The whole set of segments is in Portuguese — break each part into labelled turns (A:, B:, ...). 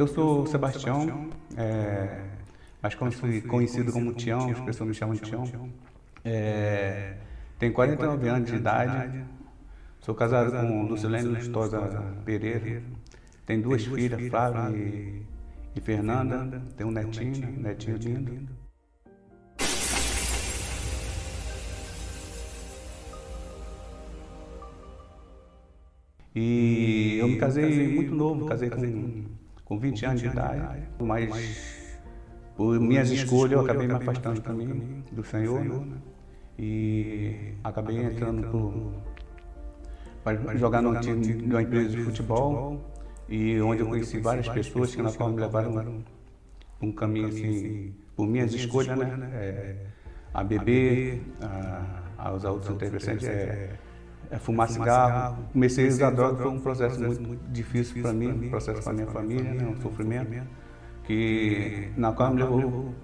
A: Eu sou Sebastião, é, mais conhecido como Tião, as pessoas me chamam de Tião. É, tenho 49 anos de idade, sou casado com Lucilene Lustosa Pereira, tenho duas filhas, Flávia e, e Fernanda, tenho um netinho, netinho lindo. E eu me casei muito novo, casei com, com 20 anos de idade, mas por minhas escolhas eu acabei me afastando também do Senhor né? e acabei entrando para jogar no time de uma empresa de futebol e onde eu conheci várias pessoas que na qual me levaram um caminho assim, por minhas escolhas, né? É, a beber, a, a usar outros interessantes, é, é fumar cigarro. Comecei a usar droga, foi um processo muito, muito difícil para mim, um processo para minha família, né, um sofrimento, que na qual me levou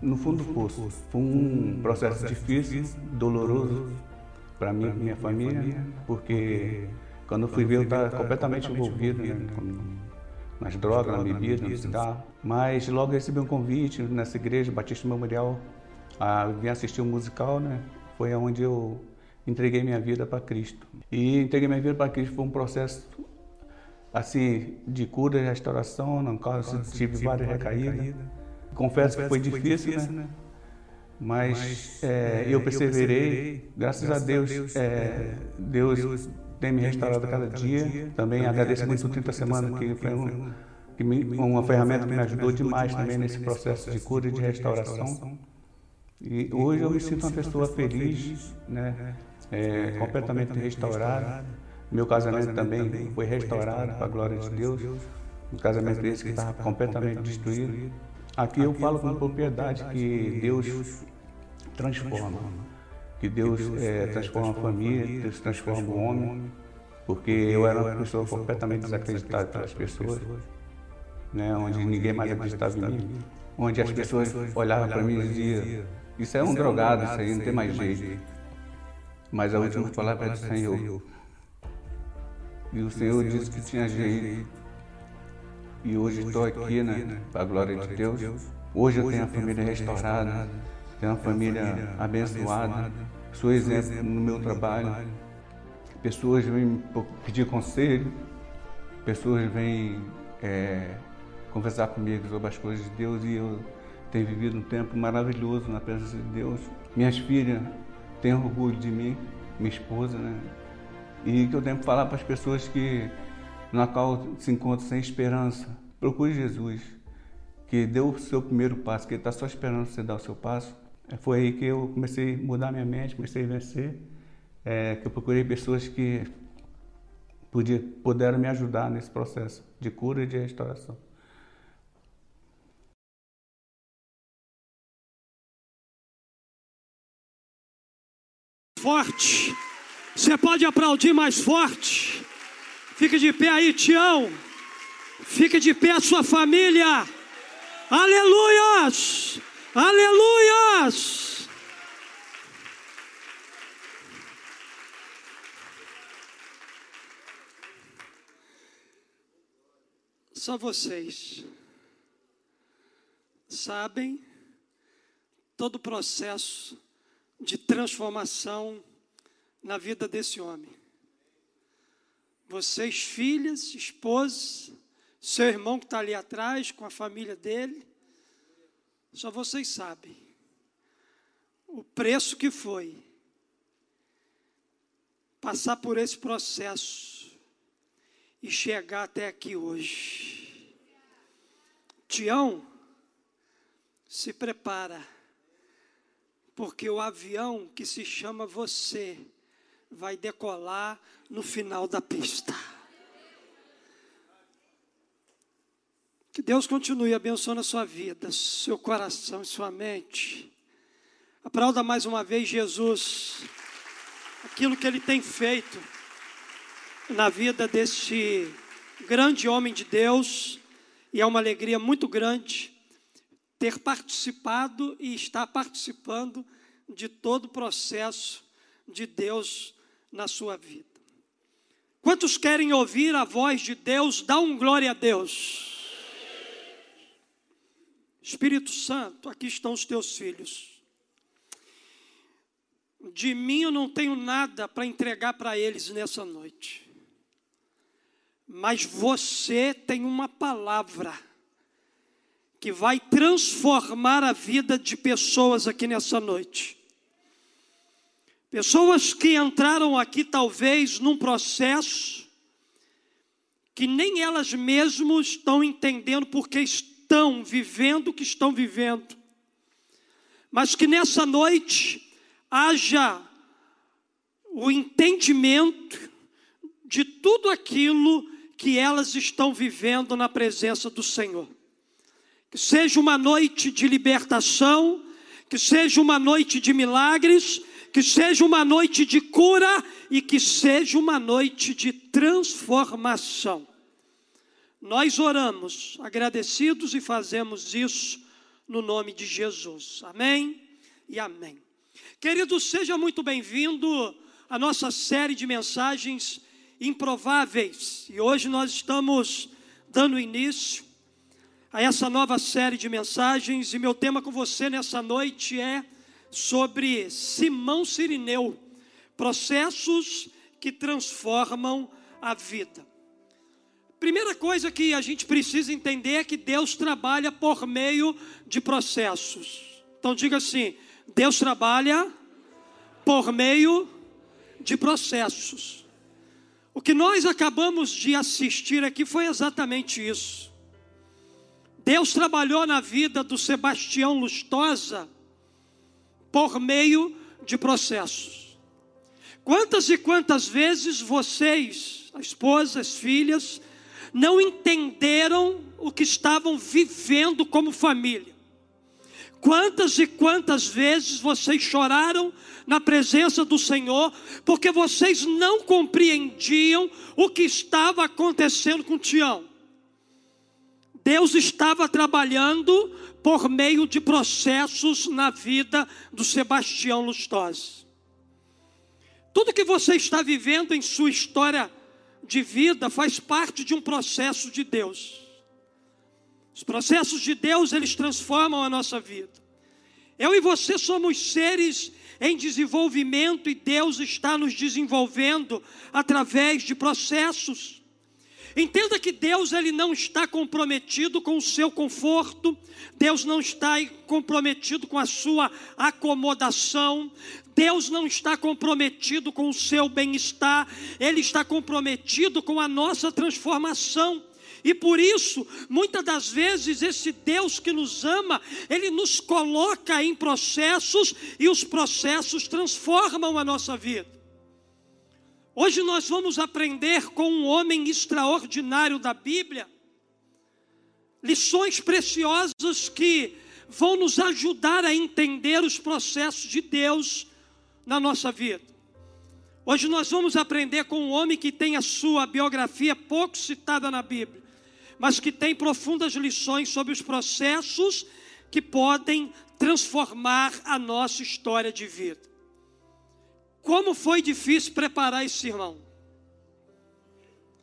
A: no fundo do poço. Foi um processo difícil, doloroso para mim e minha família, porque quando eu fui ver eu estava completamente envolvido né, nas drogas, na bebida, no cigarro. Mas logo recebi um convite nessa igreja, Batista Memorial, a vir assistir um musical, né? Foi onde eu entreguei minha vida para Cristo. E entreguei minha vida para Cristo foi um processo assim de cura e restauração, qual eu tive várias recaídas. Confesso que foi difícil, né? Mas é, eu perseverei, graças a Deus, é, Deus tem me restaurado cada dia. Também agradeço muito o 30 Semanas, que foi um, que me, uma ferramenta que me ajudou demais também nesse processo de cura e de restauração. E hoje eu me sinto uma pessoa feliz, né? É, completamente restaurado. Meu casamento também foi restaurado, para a glória de Deus. Um casamento esse que estava completamente destruído. Aqui eu falo com propriedade que Deus transforma. Que Deus é, transforma a família, Deus transforma o homem. Porque eu era uma pessoa completamente desacreditada pelas pessoas. Né, onde ninguém mais acreditava em mim. Onde as pessoas olhavam para mim e diziam, isso é um drogado, isso aí não tem mais jeito. Mas a última palavra é do Senhor. E o Senhor disse que tinha jeito. E hoje estou aqui, né? Para a glória de Deus. Hoje eu tenho a família restaurada, tenho uma família abençoada. Sou exemplo no meu trabalho. Pessoas vêm pedir conselho, pessoas vêm é, conversar comigo sobre as coisas de Deus e eu tenho vivido um tempo maravilhoso na presença de Deus. Minhas filhas tem orgulho de mim, minha esposa, né? E que eu tenho que falar para as pessoas que na qual se encontram sem esperança, procure Jesus, que deu o seu primeiro passo, que ele está só esperando você dar o seu passo. É, foi aí que eu comecei a mudar minha mente, comecei a vencer, é, que eu procurei pessoas que podia, puderam me ajudar nesse processo de cura e de restauração.
B: Forte. Você pode aplaudir mais forte. Fique de pé aí, Tião. Fique de pé a sua família. Aleluias! Aleluias! Só vocês sabem todo o processo de transformação na vida desse homem. Vocês, filhas, esposas, seu irmão que está ali atrás com a família dele, só vocês sabem o preço que foi passar por esse processo e chegar até aqui hoje. Tião, se prepara porque o avião que se chama você vai decolar no final da pista. Que Deus continue abençoando a sua vida, seu coração e sua mente. Aplauda mais uma vez Jesus, aquilo que Ele tem feito na vida deste grande homem de Deus, e é uma alegria muito grande ter participado e estar participando de todo o processo de Deus na sua vida. Quantos querem ouvir a voz de Deus? Dá um glória a Deus. Espírito Santo, aqui estão os teus filhos. De mim eu não tenho nada para entregar para eles nessa noite. Mas você tem uma palavra que vai transformar a vida de pessoas aqui nessa noite. Pessoas que entraram aqui talvez num processo que nem elas mesmas estão entendendo porque estão vivendo o que estão vivendo. Mas que nessa noite haja o entendimento de tudo aquilo que elas estão vivendo na presença do Senhor. Que seja uma noite de libertação, que seja uma noite de milagres, que seja uma noite de cura e que seja uma noite de transformação. Nós oramos agradecidos e fazemos isso no nome de Jesus. Amém e amém. Querido, seja muito bem-vindo à nossa série de mensagens improváveis. E hoje nós estamos dando início a essa nova série de mensagens. E meu tema com você nessa noite é sobre Simão Sirineu processos que transformam a vida. Primeira coisa que a gente precisa entender é que Deus trabalha por meio de processos. Então diga assim: Deus trabalha por meio de processos. O que nós acabamos de assistir aqui foi exatamente isso. Deus trabalhou na vida do Sebastião Lustosa por meio de processos. Quantas e quantas vezes vocês, a esposa, as filhas, não entenderam o que estavam vivendo como família? Quantas e quantas vezes vocês choraram na presença do Senhor, porque vocês não compreendiam o que estava acontecendo com Tião? Deus estava trabalhando por meio de processos na vida do Sebastião Lustosa. Tudo que você está vivendo em sua história de vida faz parte de um processo de Deus. Os processos de Deus, eles transformam a nossa vida. Eu e você somos seres em desenvolvimento e Deus está nos desenvolvendo através de processos. Entenda que Deus ele não está comprometido com o seu conforto, Deus não está comprometido com a sua acomodação, Deus não está comprometido com o seu bem-estar, Ele está comprometido com a nossa transformação. E por isso, muitas das vezes, esse Deus que nos ama, ele nos coloca em processos e os processos transformam a nossa vida. Hoje nós vamos aprender com um homem extraordinário da Bíblia, lições preciosas que vão nos ajudar a entender os processos de Deus na nossa vida. Hoje nós vamos aprender com um homem que tem a sua biografia pouco citada na Bíblia mas que tem profundas lições sobre os processos que podem transformar a nossa história de vida. Como foi difícil preparar esse irmão?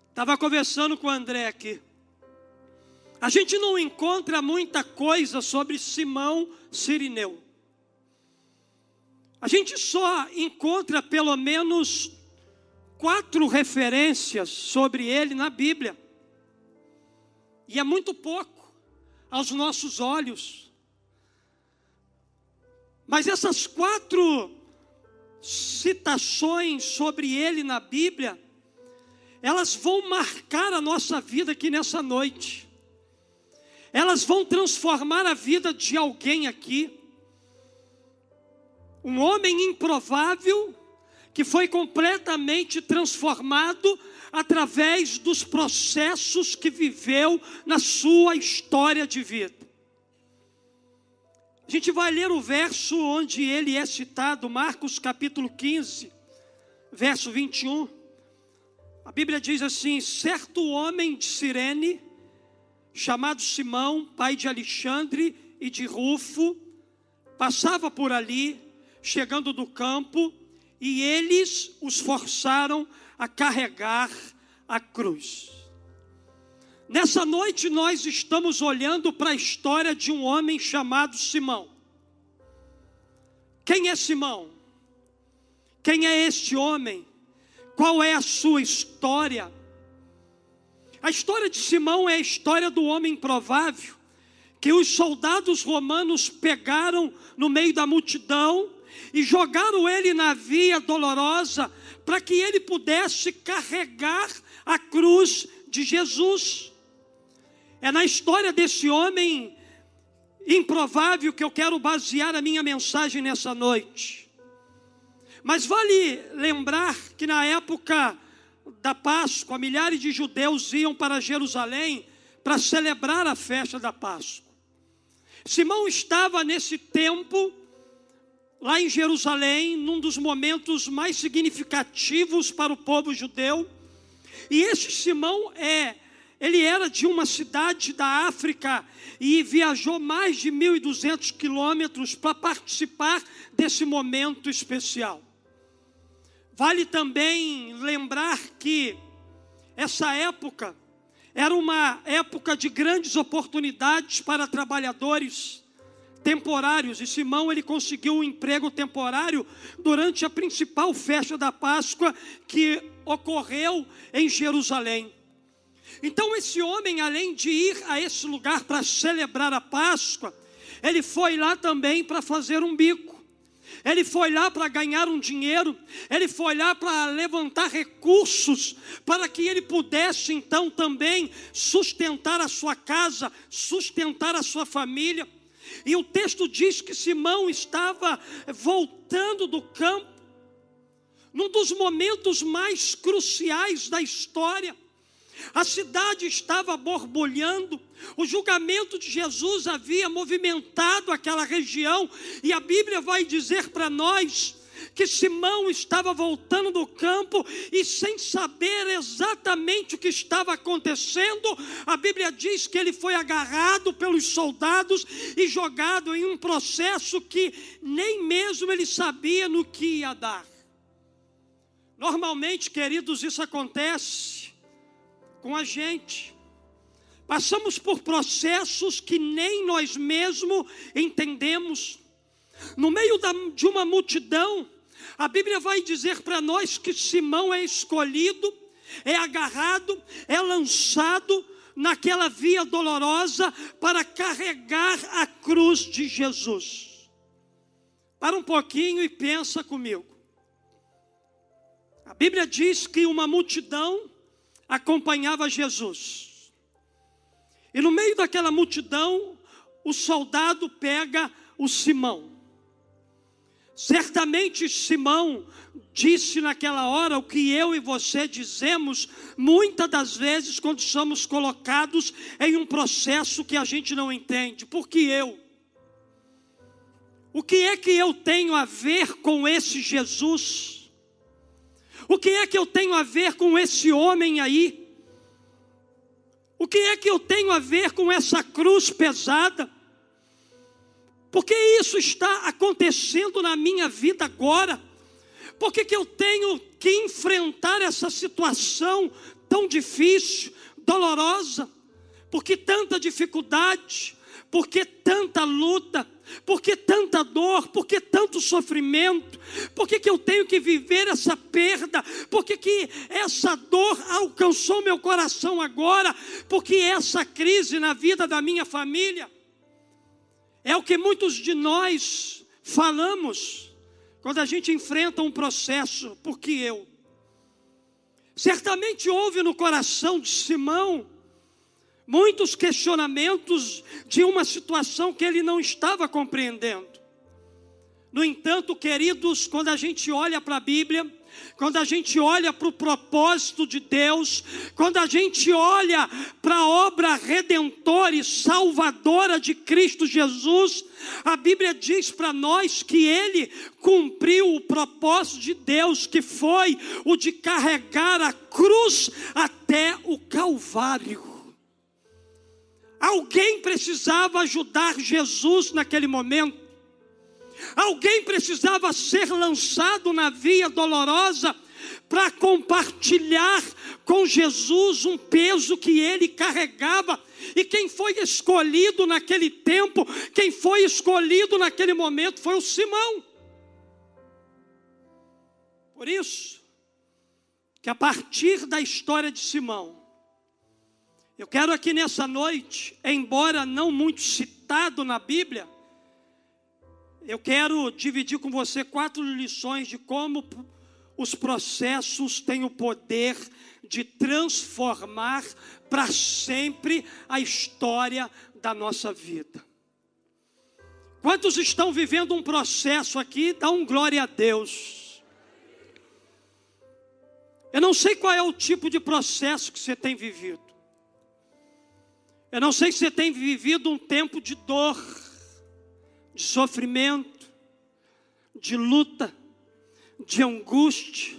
B: Estava conversando com o André aqui. A gente não encontra muita coisa sobre Simão Sirineu. A gente só encontra pelo menos quatro referências sobre ele na Bíblia. E é muito pouco aos nossos olhos. Mas essas quatro citações sobre ele na Bíblia, elas vão marcar a nossa vida aqui nessa noite. Elas vão transformar a vida de alguém aqui. Um homem improvável que foi completamente transformado através dos processos que viveu na sua história de vida. A gente vai ler o verso onde ele é citado, Marcos capítulo 15, verso 21. A Bíblia diz assim: certo homem de Cirene, chamado Simão, pai de Alexandre e de Rufo, passava por ali, chegando do campo, e eles os forçaram a carregar a cruz. Nessa noite nós estamos olhando para a história de um homem chamado Simão. Quem é Simão? Quem é este homem? Qual é a sua história? A história de Simão é a história do homem provável que os soldados romanos pegaram no meio da multidão e jogaram ele na via dolorosa para que ele pudesse carregar a cruz de Jesus. É na história desse homem improvável que eu quero basear a minha mensagem nessa noite. Mas vale lembrar que na época da Páscoa, milhares de judeus iam para Jerusalém para celebrar a festa da Páscoa. Simão estava nesse tempo, lá em Jerusalém, num dos momentos mais significativos para o povo judeu. E esse Simão é ele era de uma cidade da África e viajou mais de 1.200 quilômetros para participar desse momento especial. Vale também lembrar que essa época era uma época de grandes oportunidades para trabalhadores temporários e Simão ele conseguiu um emprego temporário durante a principal festa da Páscoa que ocorreu em Jerusalém. Então, esse homem, além de ir a esse lugar para celebrar a Páscoa, ele foi lá também para fazer um bico. Ele foi lá para ganhar um dinheiro, ele foi lá para levantar recursos, para que ele pudesse então também sustentar a sua casa, sustentar a sua família. E o texto diz que Simão estava voltando do campo, num dos momentos mais cruciais da história. A cidade estava borbulhando, o julgamento de Jesus havia movimentado aquela região, e a Bíblia vai dizer para nós que Simão estava voltando do campo e sem saber exatamente o que estava acontecendo, a Bíblia diz que ele foi agarrado pelos soldados e jogado em um processo que nem mesmo ele sabia no que ia dar. Normalmente, queridos, isso acontece com a gente. Passamos por processos que nem nós mesmos entendemos. No meio da, de uma multidão, a Bíblia vai dizer para nós que Simão é escolhido, é agarrado, é lançado naquela via dolorosa para carregar a cruz de Jesus. Para um pouquinho e pensa comigo. A Bíblia diz que uma multidão acompanhava Jesus. E no meio daquela multidão, o soldado pega o Simão. Certamente Simão disse naquela hora o que eu e você dizemos muitas das vezes quando somos colocados em um processo que a gente não entende. Porque eu? O que é que eu tenho a ver com esse Jesus? O que é que eu tenho a ver com esse homem aí? O que é que eu tenho a ver com essa cruz pesada? Porque isso está acontecendo na minha vida agora? Por que, que eu tenho que enfrentar essa situação tão difícil, dolorosa? Por que tanta dificuldade? Por que tanta luta? Por que tanta dor? Por que tanto sofrimento? Por que, que eu tenho que viver essa perda? Por que, que essa dor alcançou meu coração agora? Porque essa crise na vida da minha família é o que muitos de nós falamos quando a gente enfrenta um processo, porque eu. Certamente houve no coração de Simão muitos questionamentos de uma situação que ele não estava compreendendo. No entanto, queridos, quando a gente olha para a Bíblia, quando a gente olha para o propósito de Deus, quando a gente olha para a obra redentora e salvadora de Cristo Jesus, a Bíblia diz para nós que ele cumpriu o propósito de Deus, que foi o de carregar a cruz até o Calvário. Alguém precisava ajudar Jesus naquele momento. Alguém precisava ser lançado na via dolorosa para compartilhar com Jesus um peso que ele carregava. E quem foi escolhido naquele tempo, quem foi escolhido naquele momento foi o Simão. Por isso, que a partir da história de Simão, eu quero aqui nessa noite, embora não muito citado na Bíblia, eu quero dividir com você quatro lições de como os processos têm o poder de transformar para sempre a história da nossa vida. Quantos estão vivendo um processo aqui? Dá um glória a Deus. Eu não sei qual é o tipo de processo que você tem vivido. Eu não sei se você tem vivido um tempo de dor de sofrimento, de luta, de angústia.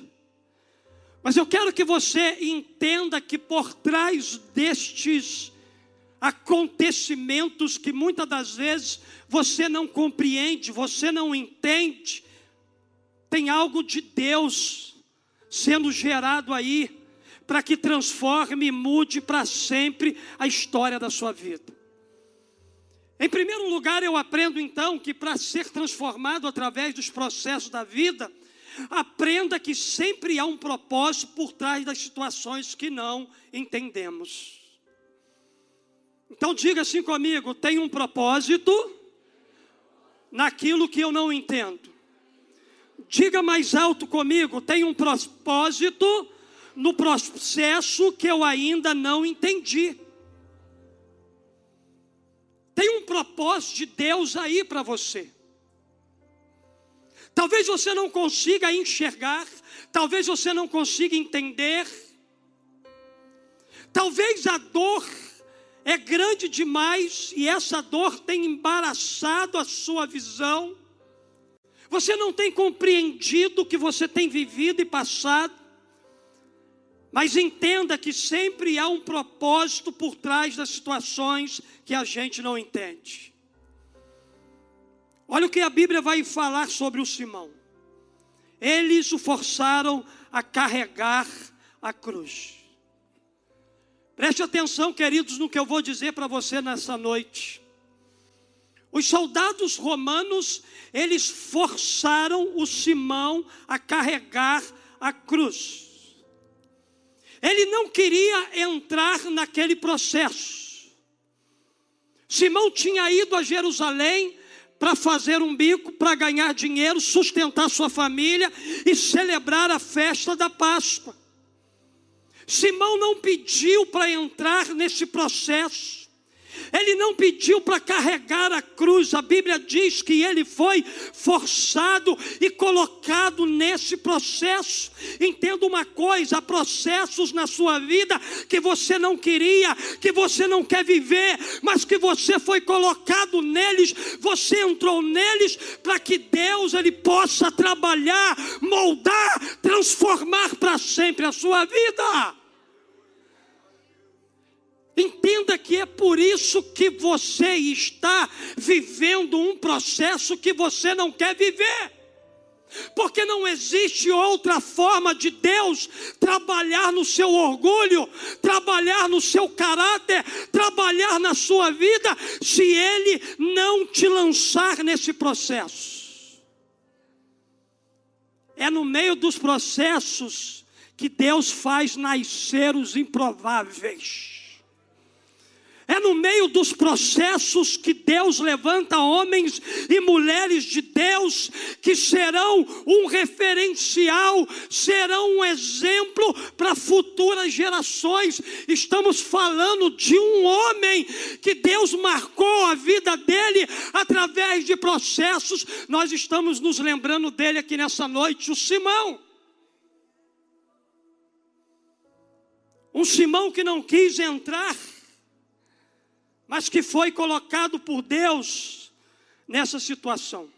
B: Mas eu quero que você entenda que por trás destes acontecimentos que muitas das vezes você não compreende, você não entende, tem algo de Deus sendo gerado aí para que transforme e mude para sempre a história da sua vida. Em primeiro lugar, eu aprendo então que para ser transformado através dos processos da vida, aprenda que sempre há um propósito por trás das situações que não entendemos. Então diga assim comigo: tem um propósito naquilo que eu não entendo. Diga mais alto comigo: tem um propósito no processo que eu ainda não entendi. Tem um propósito de Deus aí para você. Talvez você não consiga enxergar, talvez você não consiga entender. Talvez a dor é grande demais e essa dor tem embaraçado a sua visão. Você não tem compreendido o que você tem vivido e passado. Mas entenda que sempre há um propósito por trás das situações que a gente não entende. Olha o que a Bíblia vai falar sobre o Simão. Eles o forçaram a carregar a cruz. Preste atenção, queridos, no que eu vou dizer para você nessa noite. Os soldados romanos, eles forçaram o Simão a carregar a cruz. Ele não queria entrar naquele processo. Simão tinha ido a Jerusalém para fazer um bico, para ganhar dinheiro, sustentar sua família e celebrar a festa da Páscoa. Simão não pediu para entrar nesse processo. Ele não pediu para carregar a cruz, a Bíblia diz que ele foi forçado e colocado nesse processo. Entenda uma coisa: há processos na sua vida que você não queria, que você não quer viver, mas que você foi colocado neles, você entrou neles para que Deus ele possa trabalhar, moldar, transformar para sempre a sua vida. Entenda que é por isso que você está vivendo um processo que você não quer viver. Porque não existe outra forma de Deus trabalhar no seu orgulho, trabalhar no seu caráter, trabalhar na sua vida, se Ele não te lançar nesse processo. É no meio dos processos que Deus faz nascer os improváveis. É no meio dos processos que Deus levanta homens e mulheres de Deus que serão um referencial, serão um exemplo para futuras gerações. Estamos falando de um homem que Deus marcou a vida dele através de processos. Nós estamos nos lembrando dele aqui nessa noite, o Simão. Um Simão que não quis entrar mas que foi colocado por Deus nessa situação.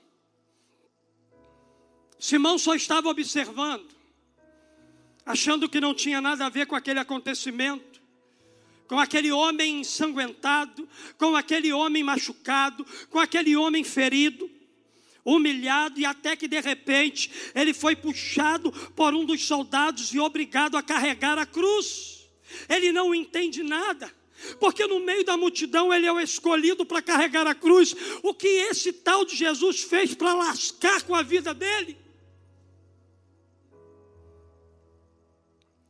B: Simão só estava observando, achando que não tinha nada a ver com aquele acontecimento, com aquele homem ensanguentado, com aquele homem machucado, com aquele homem ferido. humilhado, e até que de repente ele foi puxado por um dos soldados e obrigado a carregar a cruz. Ele não entende nada. Porque no meio da multidão ele é o escolhido para carregar a cruz. O que esse tal de Jesus fez para lascar com a vida dele?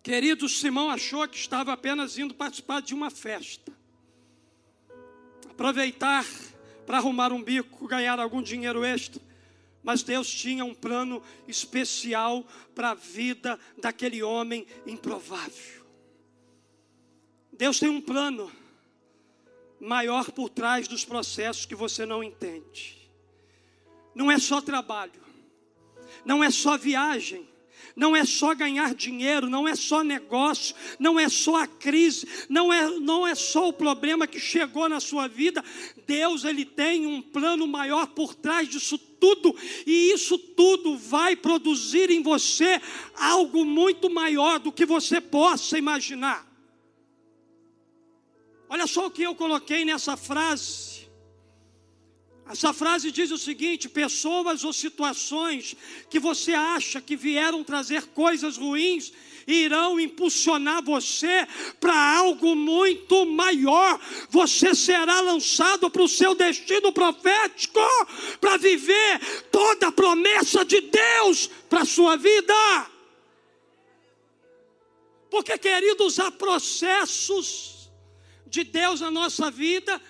B: Querido, Simão achou que estava apenas indo participar de uma festa. Aproveitar para arrumar um bico, ganhar algum dinheiro extra. Mas Deus tinha um plano especial para a vida daquele homem improvável. Deus tem um plano maior por trás dos processos que você não entende. Não é só trabalho, não é só viagem, não é só ganhar dinheiro, não é só negócio, não é só a crise, não é, não é só o problema que chegou na sua vida. Deus ele tem um plano maior por trás disso tudo, e isso tudo vai produzir em você algo muito maior do que você possa imaginar. Olha só o que eu coloquei nessa frase. Essa frase diz o seguinte: pessoas ou situações que você acha que vieram trazer coisas ruins irão impulsionar você para algo muito maior. Você será lançado para o seu destino profético, para viver toda a promessa de Deus para a sua vida. Porque, queridos, há processos de Deus na nossa vida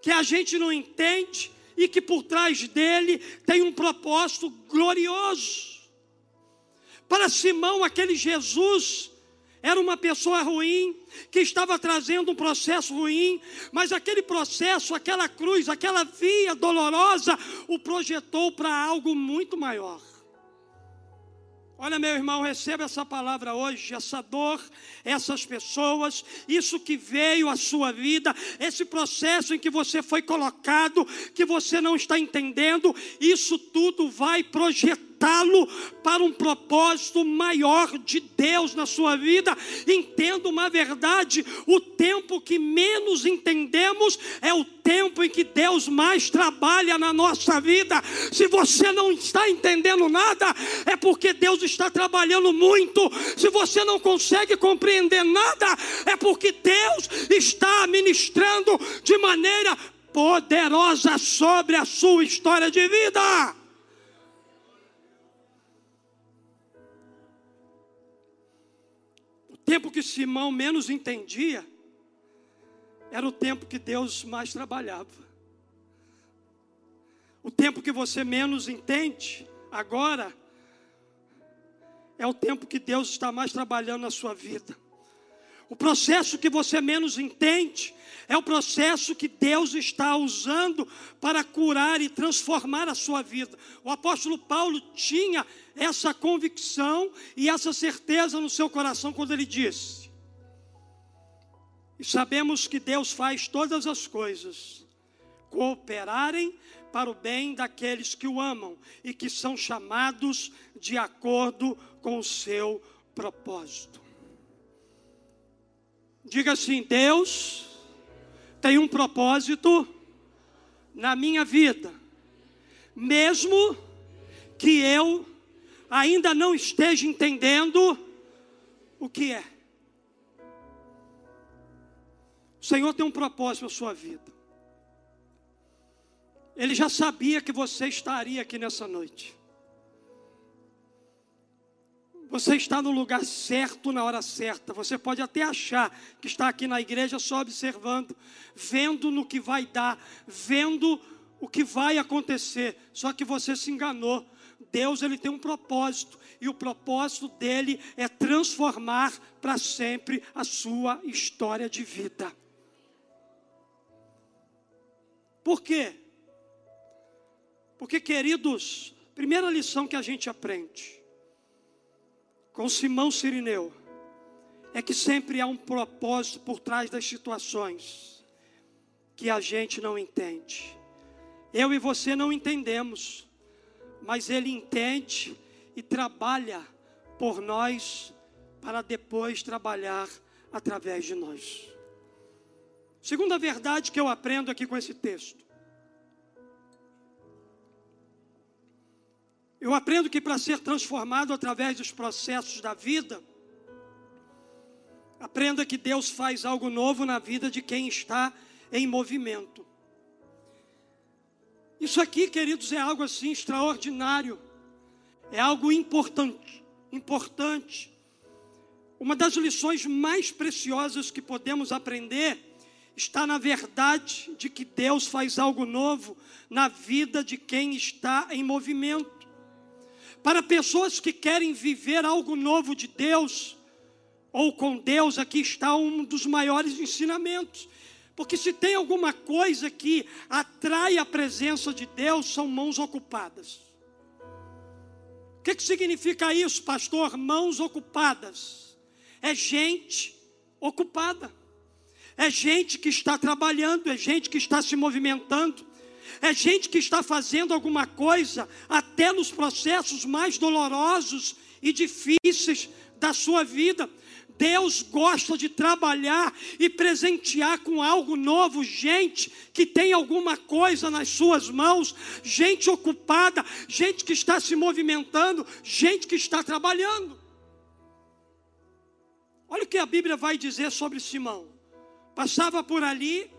B: que a gente não entende e que por trás dele tem um propósito glorioso. Para Simão, aquele Jesus era uma pessoa ruim, que estava trazendo um processo ruim, mas aquele processo, aquela cruz, aquela via dolorosa, o projetou para algo muito maior. Olha, meu irmão, receba essa palavra hoje, essa dor, essas pessoas, isso que veio à sua vida, esse processo em que você foi colocado, que você não está entendendo, isso tudo vai projetar voltá-lo para um propósito maior de Deus na sua vida. Entenda uma verdade: o tempo que menos entendemos é o tempo em que Deus mais trabalha na nossa vida. Se você não está entendendo nada, é porque Deus está trabalhando muito. Se você não consegue compreender nada, é porque Deus está ministrando de maneira poderosa sobre a sua história de vida. Tempo que Simão menos entendia, era o tempo que Deus mais trabalhava. O tempo que você menos entende, agora, é o tempo que Deus está mais trabalhando na sua vida. O processo que você menos entende é o processo que Deus está usando para curar e transformar a sua vida. O apóstolo Paulo tinha essa convicção e essa certeza no seu coração quando ele disse: E sabemos que Deus faz todas as coisas cooperarem para o bem daqueles que o amam e que são chamados de acordo com o seu propósito. Diga assim: Deus tem um propósito na minha vida, mesmo que eu ainda não esteja entendendo o que é. O Senhor tem um propósito na sua vida. Ele já sabia que você estaria aqui nessa noite. Você está no lugar certo na hora certa. Você pode até achar que está aqui na igreja só observando, vendo no que vai dar, vendo o que vai acontecer. Só que você se enganou. Deus ele tem um propósito e o propósito dele é transformar para sempre a sua história de vida. Por quê? Porque, queridos, primeira lição que a gente aprende com Simão Sirineu é que sempre há um propósito por trás das situações que a gente não entende. Eu e você não entendemos, mas Ele entende e trabalha por nós para depois trabalhar através de nós. Segunda verdade que eu aprendo aqui com esse texto. Eu aprendo que para ser transformado através dos processos da vida, aprenda que Deus faz algo novo na vida de quem está em movimento. Isso aqui, queridos, é algo assim extraordinário. É algo importante, importante. Uma das lições mais preciosas que podemos aprender está na verdade de que Deus faz algo novo na vida de quem está em movimento. Para pessoas que querem viver algo novo de Deus, ou com Deus, aqui está um dos maiores ensinamentos. Porque se tem alguma coisa que atrai a presença de Deus, são mãos ocupadas. O que, que significa isso, pastor? Mãos ocupadas. É gente ocupada. É gente que está trabalhando, é gente que está se movimentando, é gente que está fazendo alguma coisa, até nos processos mais dolorosos e difíceis da sua vida. Deus gosta de trabalhar e presentear com algo novo gente que tem alguma coisa nas suas mãos, gente ocupada, gente que está se movimentando, gente que está trabalhando. Olha o que a Bíblia vai dizer sobre Simão. Passava por ali,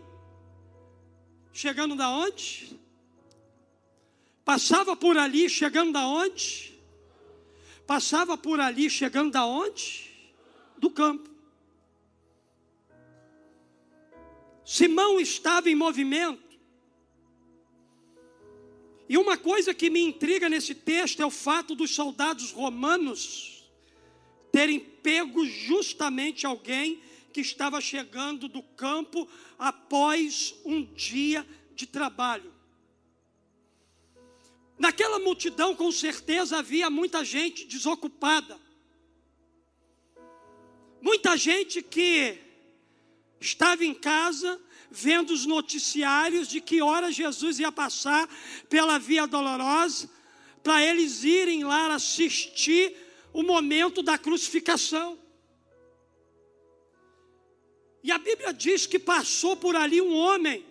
B: chegando da onde? Passava por ali, chegando da onde? Passava por ali, chegando da onde? Do campo. Simão estava em movimento. E uma coisa que me intriga nesse texto é o fato dos soldados romanos terem pego justamente alguém que estava chegando do campo após um dia de trabalho. Naquela multidão, com certeza, havia muita gente desocupada. Muita gente que estava em casa vendo os noticiários de que hora Jesus ia passar pela Via Dolorosa, para eles irem lá assistir o momento da crucificação. E a Bíblia diz que passou por ali um homem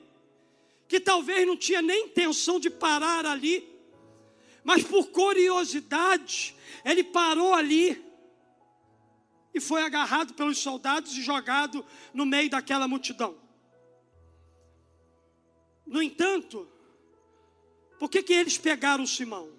B: que talvez não tinha nem intenção de parar ali, mas por curiosidade, ele parou ali e foi agarrado pelos soldados e jogado no meio daquela multidão. No entanto, por que, que eles pegaram Simão?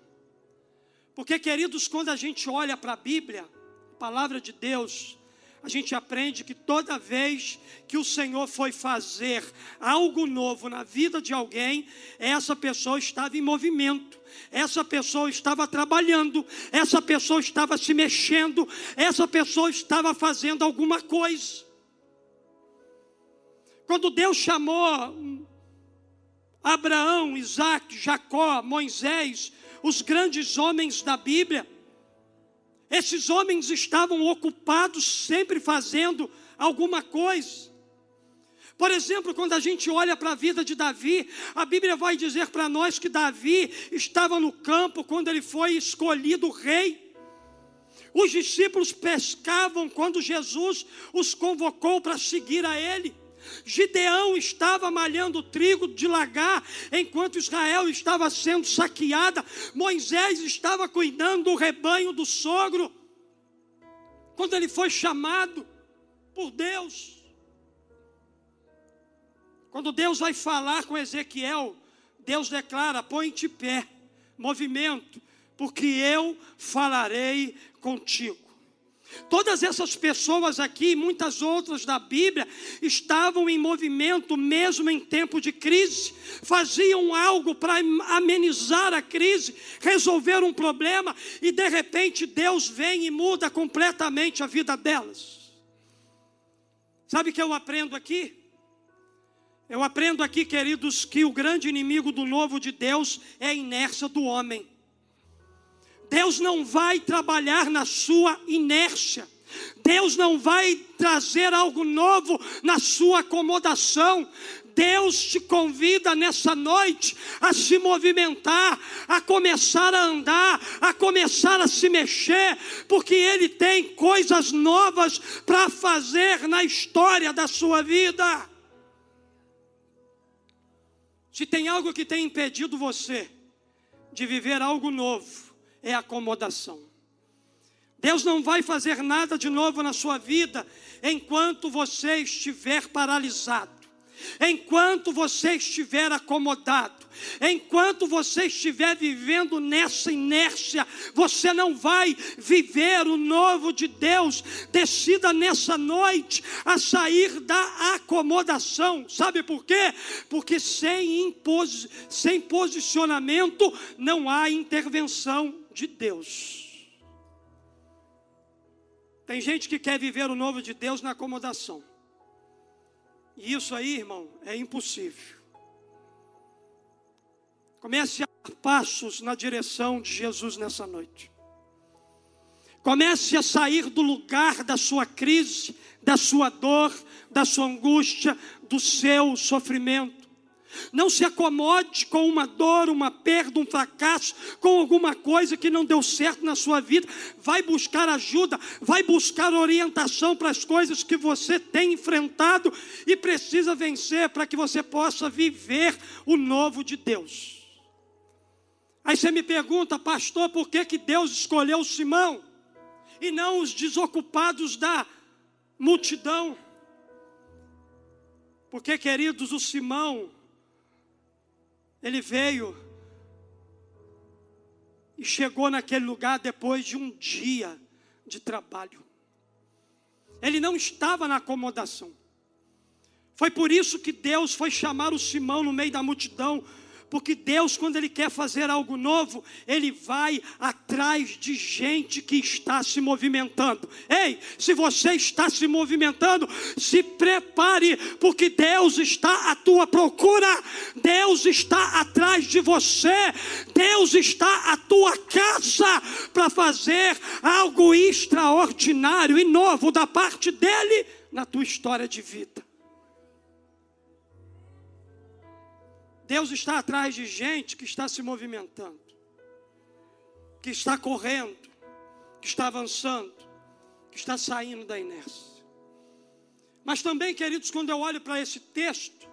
B: Porque, queridos, quando a gente olha para a Bíblia, a palavra de Deus, a gente aprende que toda vez que o Senhor foi fazer algo novo na vida de alguém, essa pessoa estava em movimento, essa pessoa estava trabalhando, essa pessoa estava se mexendo, essa pessoa estava fazendo alguma coisa. Quando Deus chamou Abraão, Isaac, Jacó, Moisés, os grandes homens da Bíblia, esses homens estavam ocupados sempre fazendo alguma coisa. Por exemplo, quando a gente olha para a vida de Davi, a Bíblia vai dizer para nós que Davi estava no campo quando ele foi escolhido rei. Os discípulos pescavam quando Jesus os convocou para seguir a ele. Gideão estava malhando trigo de lagar enquanto Israel estava sendo saqueada. Moisés estava cuidando do rebanho do sogro. Quando ele foi chamado por Deus. Quando Deus vai falar com Ezequiel, Deus declara: põe-te pé, movimento, porque eu falarei contigo. Todas essas pessoas aqui, muitas outras da Bíblia, estavam em movimento mesmo em tempo de crise, faziam algo para amenizar a crise, resolver um problema, e de repente Deus vem e muda completamente a vida delas. Sabe o que eu aprendo aqui? Eu aprendo aqui, queridos, que o grande inimigo do novo de Deus é a inércia do homem. Deus não vai trabalhar na sua inércia. Deus não vai trazer algo novo na sua acomodação. Deus te convida nessa noite a se movimentar, a começar a andar, a começar a se mexer, porque Ele tem coisas novas para fazer na história da sua vida. Se tem algo que tem impedido você de viver algo novo, é acomodação. Deus não vai fazer nada de novo na sua vida enquanto você estiver paralisado, enquanto você estiver acomodado, enquanto você estiver vivendo nessa inércia, você não vai viver o novo de Deus. Decida nessa noite a sair da acomodação, sabe por quê? Porque sem, impos sem posicionamento não há intervenção de Deus. Tem gente que quer viver o novo de Deus na acomodação. E isso aí, irmão, é impossível. Comece a dar passos na direção de Jesus nessa noite. Comece a sair do lugar da sua crise, da sua dor, da sua angústia, do seu sofrimento. Não se acomode com uma dor, uma perda, um fracasso, com alguma coisa que não deu certo na sua vida. Vai buscar ajuda, vai buscar orientação para as coisas que você tem enfrentado e precisa vencer para que você possa viver o novo de Deus. Aí você me pergunta, pastor, por que, que Deus escolheu Simão e não os desocupados da multidão? Porque, queridos, o Simão ele veio e chegou naquele lugar depois de um dia de trabalho. Ele não estava na acomodação. Foi por isso que Deus foi chamar o Simão no meio da multidão porque Deus, quando Ele quer fazer algo novo, Ele vai atrás de gente que está se movimentando. Ei, se você está se movimentando, se prepare, porque Deus está à tua procura, Deus está atrás de você, Deus está à tua casa para fazer algo extraordinário e novo da parte dEle na tua história de vida. Deus está atrás de gente que está se movimentando, que está correndo, que está avançando, que está saindo da inércia. Mas também, queridos, quando eu olho para esse texto,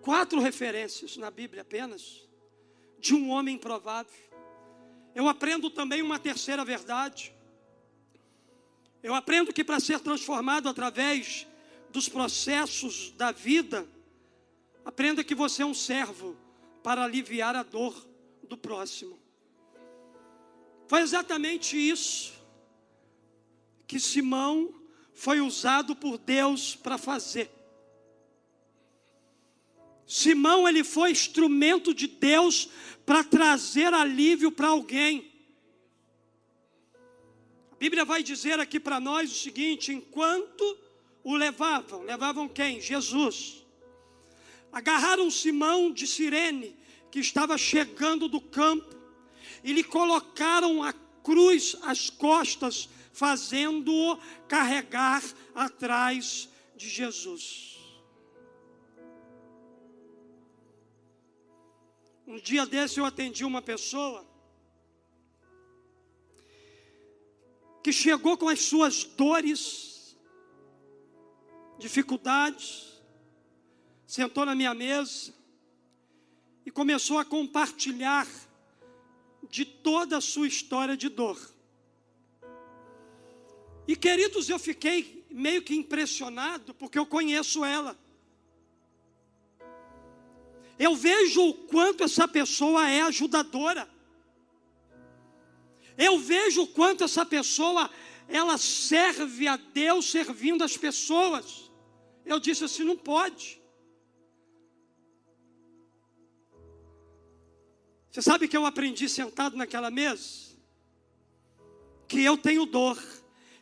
B: quatro referências na Bíblia apenas, de um homem improvável. Eu aprendo também uma terceira verdade. Eu aprendo que para ser transformado através dos processos da vida, Aprenda que você é um servo para aliviar a dor do próximo. Foi exatamente isso que Simão foi usado por Deus para fazer. Simão ele foi instrumento de Deus para trazer alívio para alguém. A Bíblia vai dizer aqui para nós o seguinte: enquanto o levavam, levavam quem? Jesus agarraram Simão de Sirene, que estava chegando do campo, e lhe colocaram a cruz às costas, fazendo-o carregar atrás de Jesus. Um dia desse eu atendi uma pessoa que chegou com as suas dores, dificuldades, sentou na minha mesa e começou a compartilhar de toda a sua história de dor. E queridos, eu fiquei meio que impressionado, porque eu conheço ela. Eu vejo o quanto essa pessoa é ajudadora. Eu vejo o quanto essa pessoa ela serve a Deus servindo as pessoas. Eu disse assim, não pode. Você sabe que eu aprendi sentado naquela mesa? Que eu tenho dor,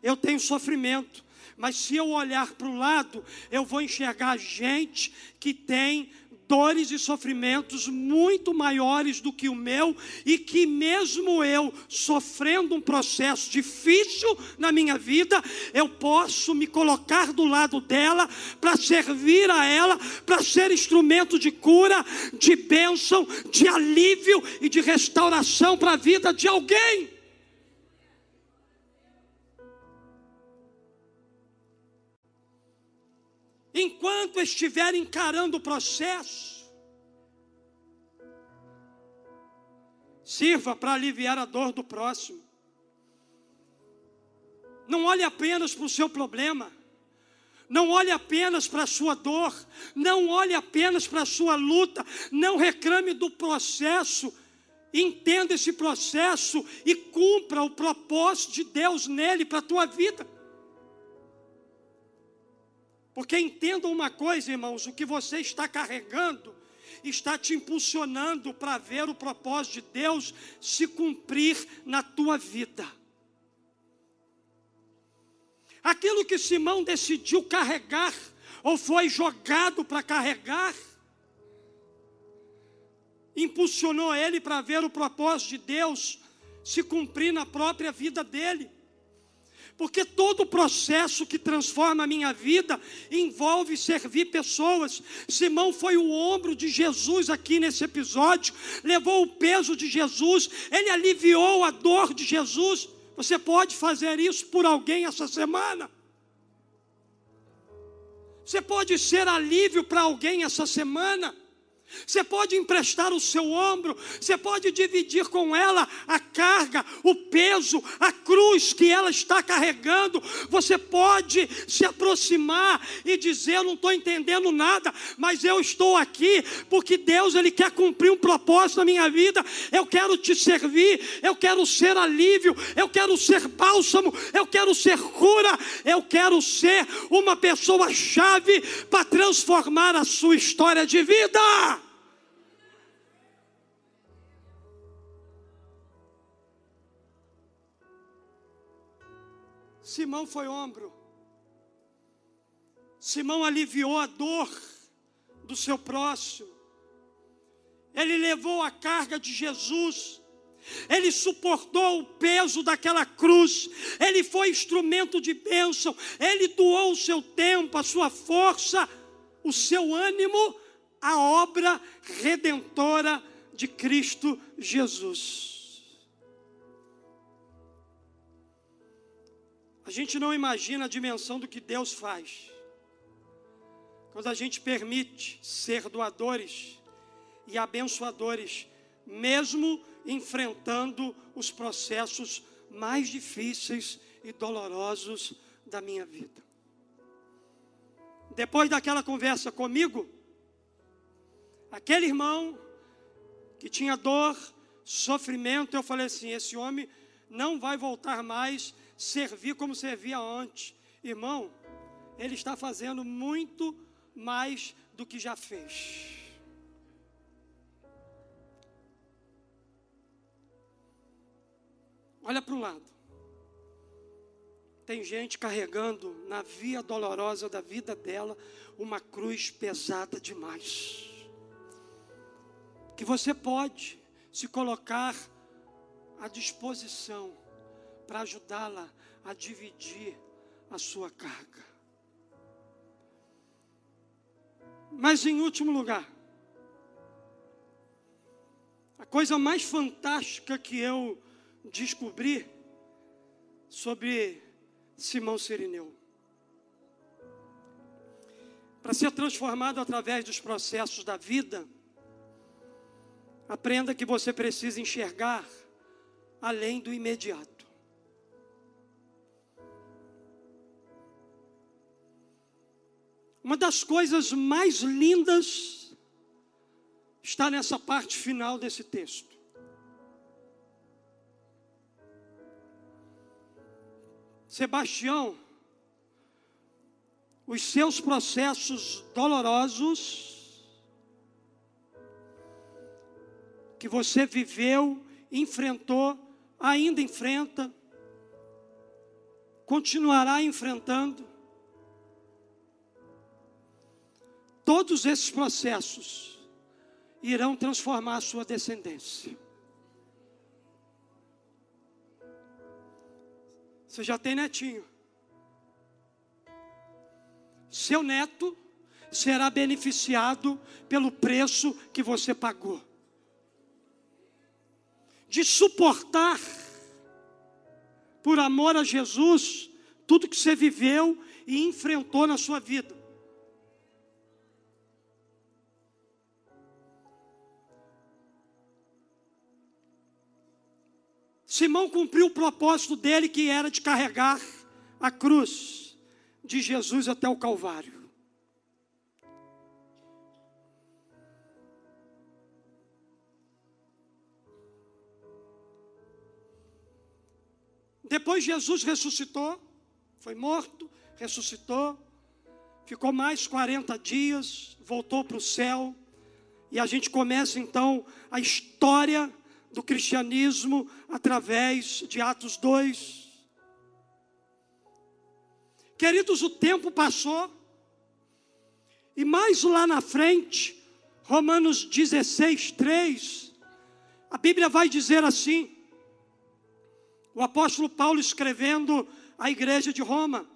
B: eu tenho sofrimento, mas se eu olhar para o lado, eu vou enxergar gente que tem dores e sofrimentos muito maiores do que o meu, e que mesmo eu sofrendo um processo difícil na minha vida, eu posso me colocar do lado dela para servir a ela, para ser instrumento de cura, de bênção, de alívio e de restauração para a vida de alguém. Enquanto estiver encarando o processo, Sirva para aliviar a dor do próximo. Não olhe apenas para o seu problema. Não olhe apenas para a sua dor. Não olhe apenas para a sua luta. Não reclame do processo. Entenda esse processo e cumpra o propósito de Deus nele para a tua vida. Porque entenda uma coisa, irmãos: o que você está carregando está te impulsionando para ver o propósito de Deus se cumprir na tua vida. Aquilo que Simão decidiu carregar, ou foi jogado para carregar, impulsionou ele para ver o propósito de Deus se cumprir na própria vida dele. Porque todo o processo que transforma a minha vida envolve servir pessoas. Simão foi o ombro de Jesus aqui nesse episódio, levou o peso de Jesus, ele aliviou a dor de Jesus. Você pode fazer isso por alguém essa semana? Você pode ser alívio para alguém essa semana? Você pode emprestar o seu ombro, você pode dividir com ela a carga, o peso, a cruz que ela está carregando. Você pode se aproximar e dizer: Eu não estou entendendo nada, mas eu estou aqui porque Deus ele quer cumprir um propósito na minha vida. Eu quero te servir, eu quero ser alívio, eu quero ser bálsamo, eu quero ser cura, eu quero ser uma pessoa-chave para transformar a sua história de vida. Simão foi ombro. Simão aliviou a dor do seu próximo. Ele levou a carga de Jesus. Ele suportou o peso daquela cruz. Ele foi instrumento de bênção. Ele doou o seu tempo, a sua força, o seu ânimo à obra redentora de Cristo Jesus. A gente não imagina a dimensão do que Deus faz. Quando a gente permite ser doadores e abençoadores, mesmo enfrentando os processos mais difíceis e dolorosos da minha vida. Depois daquela conversa comigo, aquele irmão que tinha dor, sofrimento, eu falei assim: esse homem não vai voltar mais servir como servia antes. Irmão, ele está fazendo muito mais do que já fez. Olha para o lado. Tem gente carregando na via dolorosa da vida dela uma cruz pesada demais. Que você pode se colocar à disposição para ajudá-la a dividir a sua carga. Mas em último lugar, a coisa mais fantástica que eu descobri sobre Simão Sirineu. Para ser transformado através dos processos da vida, aprenda que você precisa enxergar além do imediato. Uma das coisas mais lindas está nessa parte final desse texto. Sebastião, os seus processos dolorosos que você viveu, enfrentou, ainda enfrenta, continuará enfrentando, Todos esses processos irão transformar a sua descendência. Você já tem netinho. Seu neto será beneficiado pelo preço que você pagou. De suportar, por amor a Jesus, tudo que você viveu e enfrentou na sua vida. Simão cumpriu o propósito dele, que era de carregar a cruz de Jesus até o Calvário. Depois Jesus ressuscitou, foi morto, ressuscitou, ficou mais 40 dias, voltou para o céu, e a gente começa então a história do cristianismo através de Atos 2. Queridos, o tempo passou, e mais lá na frente, Romanos 16, 3, a Bíblia vai dizer assim: o apóstolo Paulo escrevendo à igreja de Roma.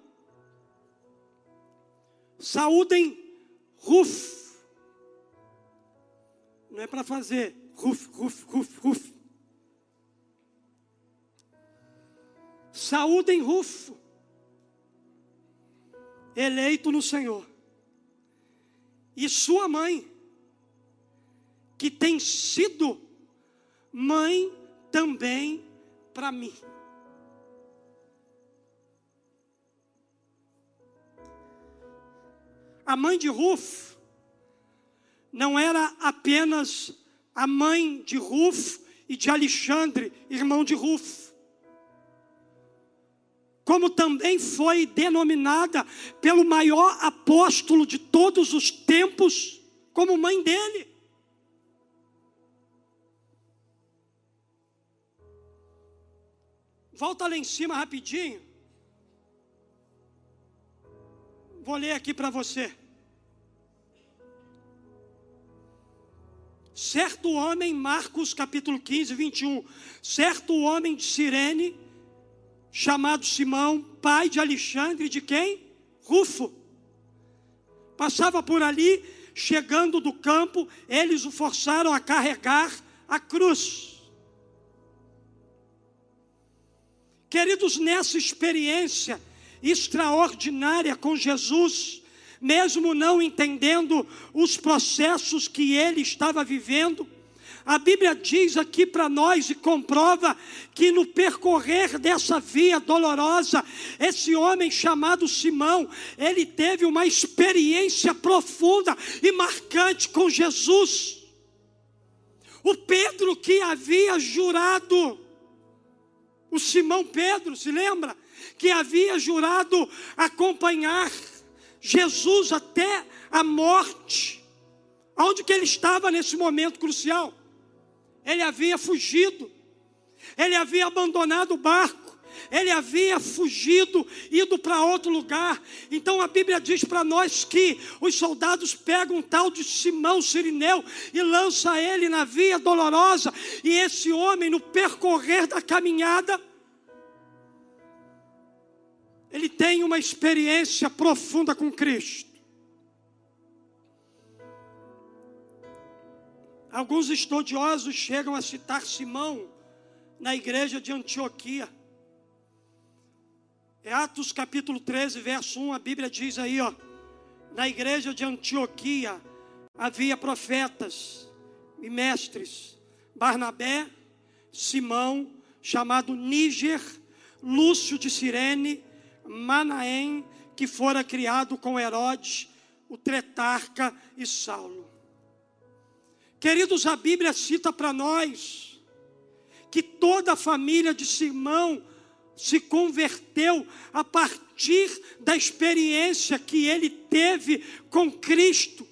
B: Saúdem Ruf. Não é para fazer Ruf, Ruf, Ruf, Ruf. Saúdem Rufo, eleito no Senhor, e sua mãe, que tem sido mãe também para mim. A mãe de Ruf não era apenas a mãe de Ruf e de Alexandre, irmão de Ruf. Como também foi denominada pelo maior apóstolo de todos os tempos, como mãe dele. Volta lá em cima rapidinho. Vou ler aqui para você. Certo homem, Marcos capítulo 15, 21. Certo homem de Cirene, chamado Simão, pai de Alexandre, de quem? Rufo. Passava por ali, chegando do campo, eles o forçaram a carregar a cruz. Queridos, nessa experiência extraordinária com Jesus, mesmo não entendendo os processos que ele estava vivendo, a Bíblia diz aqui para nós e comprova que no percorrer dessa via dolorosa, esse homem chamado Simão, ele teve uma experiência profunda e marcante com Jesus. O Pedro que havia jurado o Simão Pedro, se lembra? Que havia jurado acompanhar Jesus até a morte. Onde que ele estava nesse momento crucial? Ele havia fugido. Ele havia abandonado o barco ele havia fugido, ido para outro lugar. Então a Bíblia diz para nós que os soldados pegam um tal de Simão Sirineu e lança ele na via dolorosa. E esse homem, no percorrer da caminhada, ele tem uma experiência profunda com Cristo. Alguns estudiosos chegam a citar Simão na igreja de Antioquia. É Atos capítulo 13, verso 1, a Bíblia diz aí, ó, na igreja de Antioquia havia profetas e mestres, Barnabé, Simão, chamado Níger, Lúcio de Cirene, Manaém, que fora criado com Herodes, o tretarca e Saulo. Queridos, a Bíblia cita para nós que toda a família de Simão se converteu a partir da experiência que ele teve com Cristo.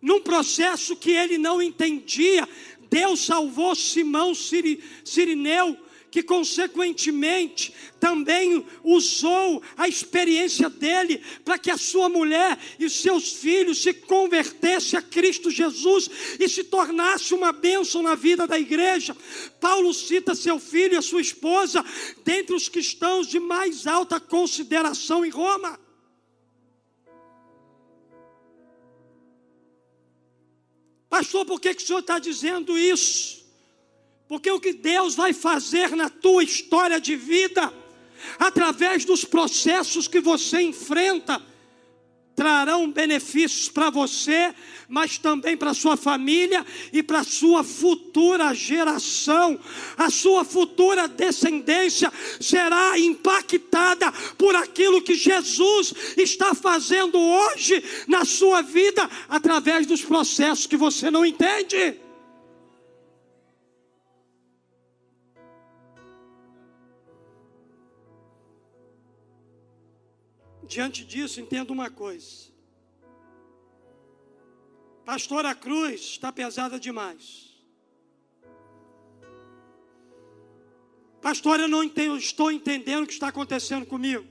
B: Num processo que ele não entendia, Deus salvou Simão Sirineu que consequentemente também usou a experiência dele para que a sua mulher e seus filhos se convertessem a Cristo Jesus e se tornasse uma bênção na vida da igreja. Paulo cita seu filho e a sua esposa dentre os cristãos de mais alta consideração em Roma. Pastor, por que, que o senhor está dizendo isso? Porque o que Deus vai fazer na tua história de vida, através dos processos que você enfrenta, trarão benefícios para você, mas também para sua família e para sua futura geração. A sua futura descendência será impactada por aquilo que Jesus está fazendo hoje na sua vida através dos processos que você não entende. Diante disso, entenda uma coisa. Pastor, a cruz está pesada demais. Pastor, eu não entendo, estou entendendo o que está acontecendo comigo.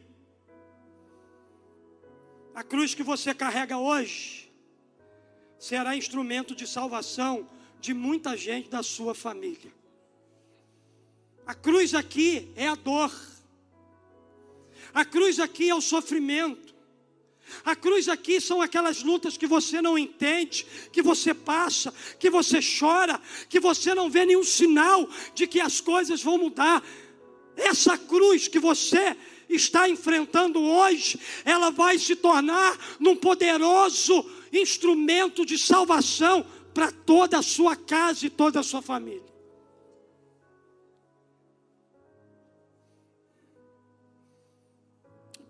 B: A cruz que você carrega hoje será instrumento de salvação de muita gente da sua família. A cruz aqui é a dor. A cruz aqui é o sofrimento. A cruz aqui são aquelas lutas que você não entende, que você passa, que você chora, que você não vê nenhum sinal de que as coisas vão mudar. Essa cruz que você está enfrentando hoje, ela vai se tornar num poderoso instrumento de salvação para toda a sua casa e toda a sua família.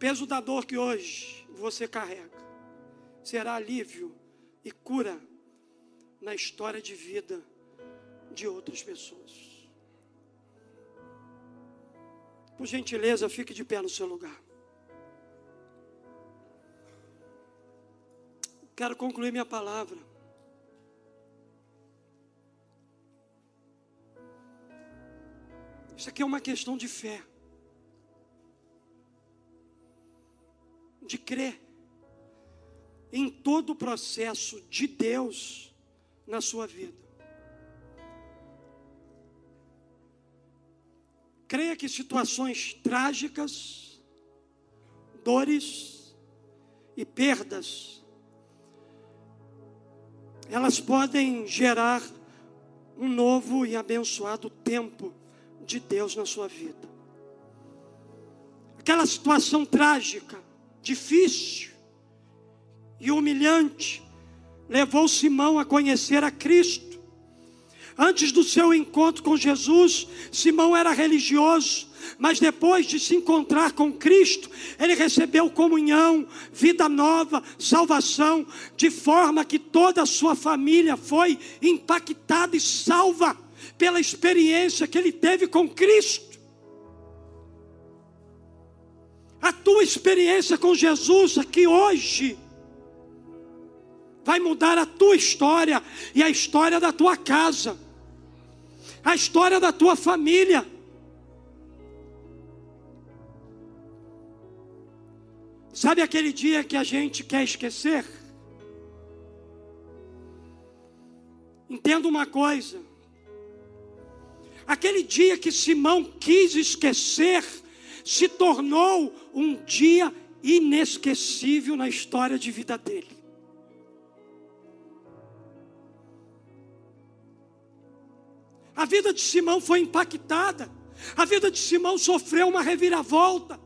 B: Peso da dor que hoje você carrega será alívio e cura na história de vida de outras pessoas. Por gentileza, fique de pé no seu lugar. Quero concluir minha palavra. Isso aqui é uma questão de fé. De crer em todo o processo de Deus na sua vida. Creia que situações trágicas, dores e perdas, elas podem gerar um novo e abençoado tempo de Deus na sua vida. Aquela situação trágica, difícil e humilhante, levou Simão a conhecer a Cristo. Antes do seu encontro com Jesus, Simão era religioso, mas depois de se encontrar com Cristo, ele recebeu comunhão, vida nova, salvação, de forma que toda a sua família foi impactada e salva pela experiência que ele teve com Cristo. A tua experiência com Jesus aqui hoje vai mudar a tua história e a história da tua casa, a história da tua família. Sabe aquele dia que a gente quer esquecer? Entenda uma coisa. Aquele dia que Simão quis esquecer, se tornou um dia inesquecível na história de vida dele. A vida de Simão foi impactada. A vida de Simão sofreu uma reviravolta.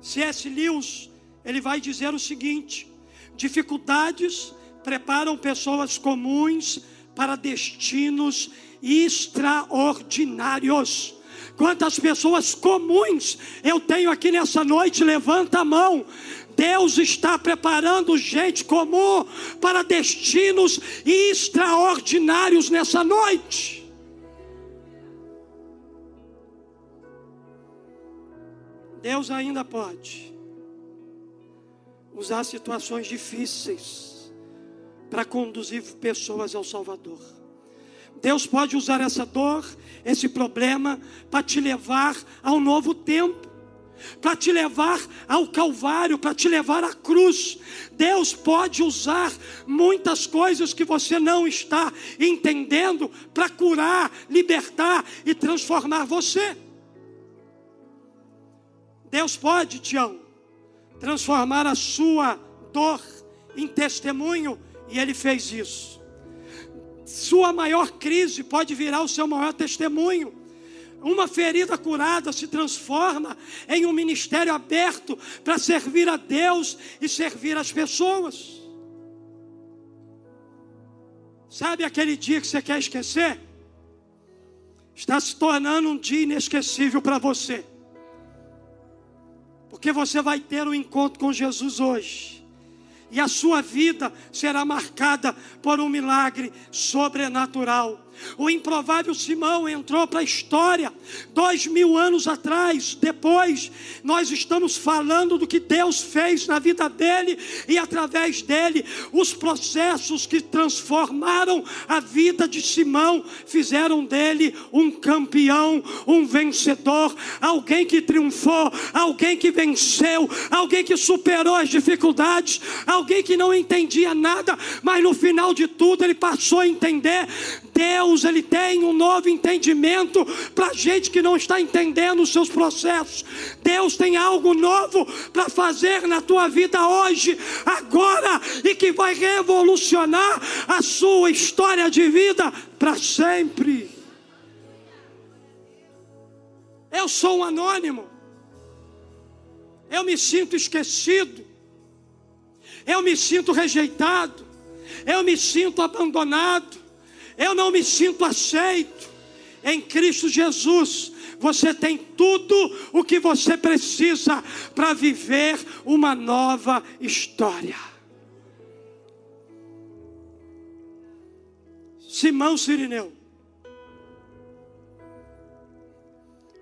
B: C.S. Lewis, ele vai dizer o seguinte: dificuldades preparam pessoas comuns para destinos extraordinários. Quantas pessoas comuns eu tenho aqui nessa noite? Levanta a mão. Deus está preparando gente comum para destinos extraordinários nessa noite. Deus ainda pode usar situações difíceis para conduzir pessoas ao Salvador. Deus pode usar essa dor, esse problema, para te levar a um novo tempo, para te levar ao Calvário, para te levar à cruz. Deus pode usar muitas coisas que você não está entendendo para curar, libertar e transformar você. Deus pode, Tião, transformar a sua dor em testemunho, e Ele fez isso. Sua maior crise pode virar o seu maior testemunho. Uma ferida curada se transforma em um ministério aberto para servir a Deus e servir as pessoas. Sabe aquele dia que você quer esquecer? Está se tornando um dia inesquecível para você. Porque você vai ter um encontro com Jesus hoje. E a sua vida será marcada por um milagre sobrenatural. O improvável Simão entrou para a história dois mil anos atrás. Depois, nós estamos falando do que Deus fez na vida dele e através dele. Os processos que transformaram a vida de Simão fizeram dele um campeão, um vencedor, alguém que triunfou, alguém que venceu, alguém que superou as dificuldades, alguém que não entendia nada, mas no final de tudo ele passou a entender. Deus Deus ele tem um novo entendimento para gente que não está entendendo os seus processos. Deus tem algo novo para fazer na tua vida hoje, agora, e que vai revolucionar a sua história de vida para sempre. Eu sou um anônimo. Eu me sinto esquecido. Eu me sinto rejeitado. Eu me sinto abandonado eu não me sinto aceito. Em Cristo Jesus, você tem tudo o que você precisa para viver uma nova história. Simão Sirineu.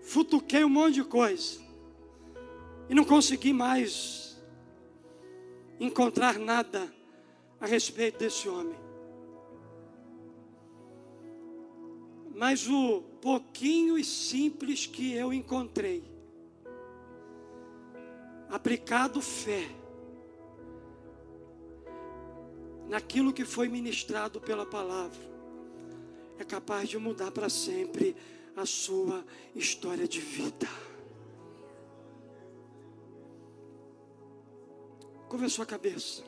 B: Futuquei um monte de coisa. E não consegui mais encontrar nada a respeito desse homem. Mas o pouquinho e simples que eu encontrei, aplicado fé, naquilo que foi ministrado pela palavra, é capaz de mudar para sempre a sua história de vida. Curva a sua cabeça.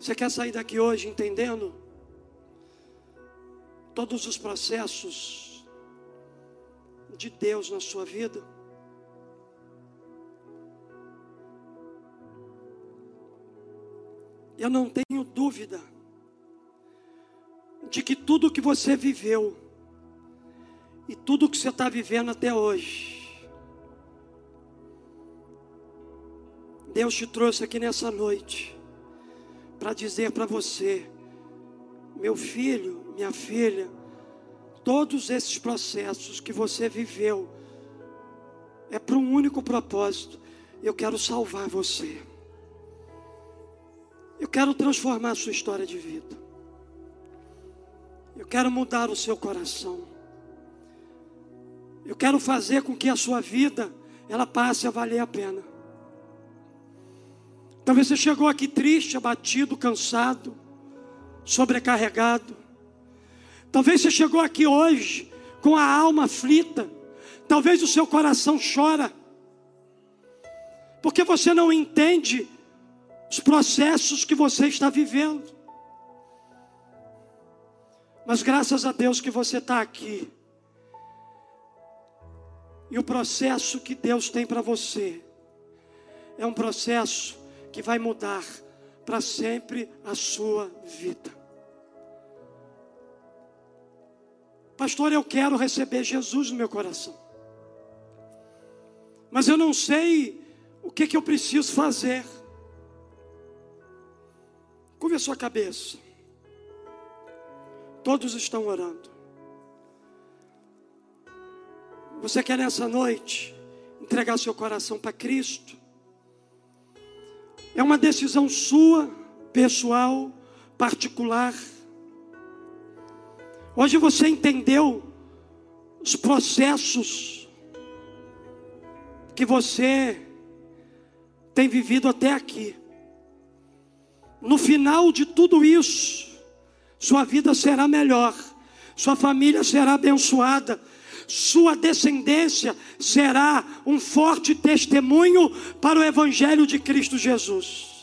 B: Você quer sair daqui hoje entendendo? Todos os processos de Deus na sua vida. Eu não tenho dúvida de que tudo que você viveu e tudo que você está vivendo até hoje, Deus te trouxe aqui nessa noite para dizer para você, meu filho, minha filha, todos esses processos que você viveu é para um único propósito. Eu quero salvar você. Eu quero transformar a sua história de vida. Eu quero mudar o seu coração. Eu quero fazer com que a sua vida ela passe a valer a pena. Talvez você chegou aqui triste, abatido, cansado, sobrecarregado. Talvez você chegou aqui hoje com a alma aflita. Talvez o seu coração chora. Porque você não entende os processos que você está vivendo. Mas graças a Deus que você está aqui. E o processo que Deus tem para você é um processo que vai mudar para sempre a sua vida. Pastor, eu quero receber Jesus no meu coração. Mas eu não sei o que, que eu preciso fazer. Curve a sua cabeça. Todos estão orando. Você quer nessa noite entregar seu coração para Cristo? É uma decisão sua, pessoal, particular. Hoje você entendeu os processos que você tem vivido até aqui. No final de tudo isso, sua vida será melhor, sua família será abençoada, sua descendência será um forte testemunho para o Evangelho de Cristo Jesus.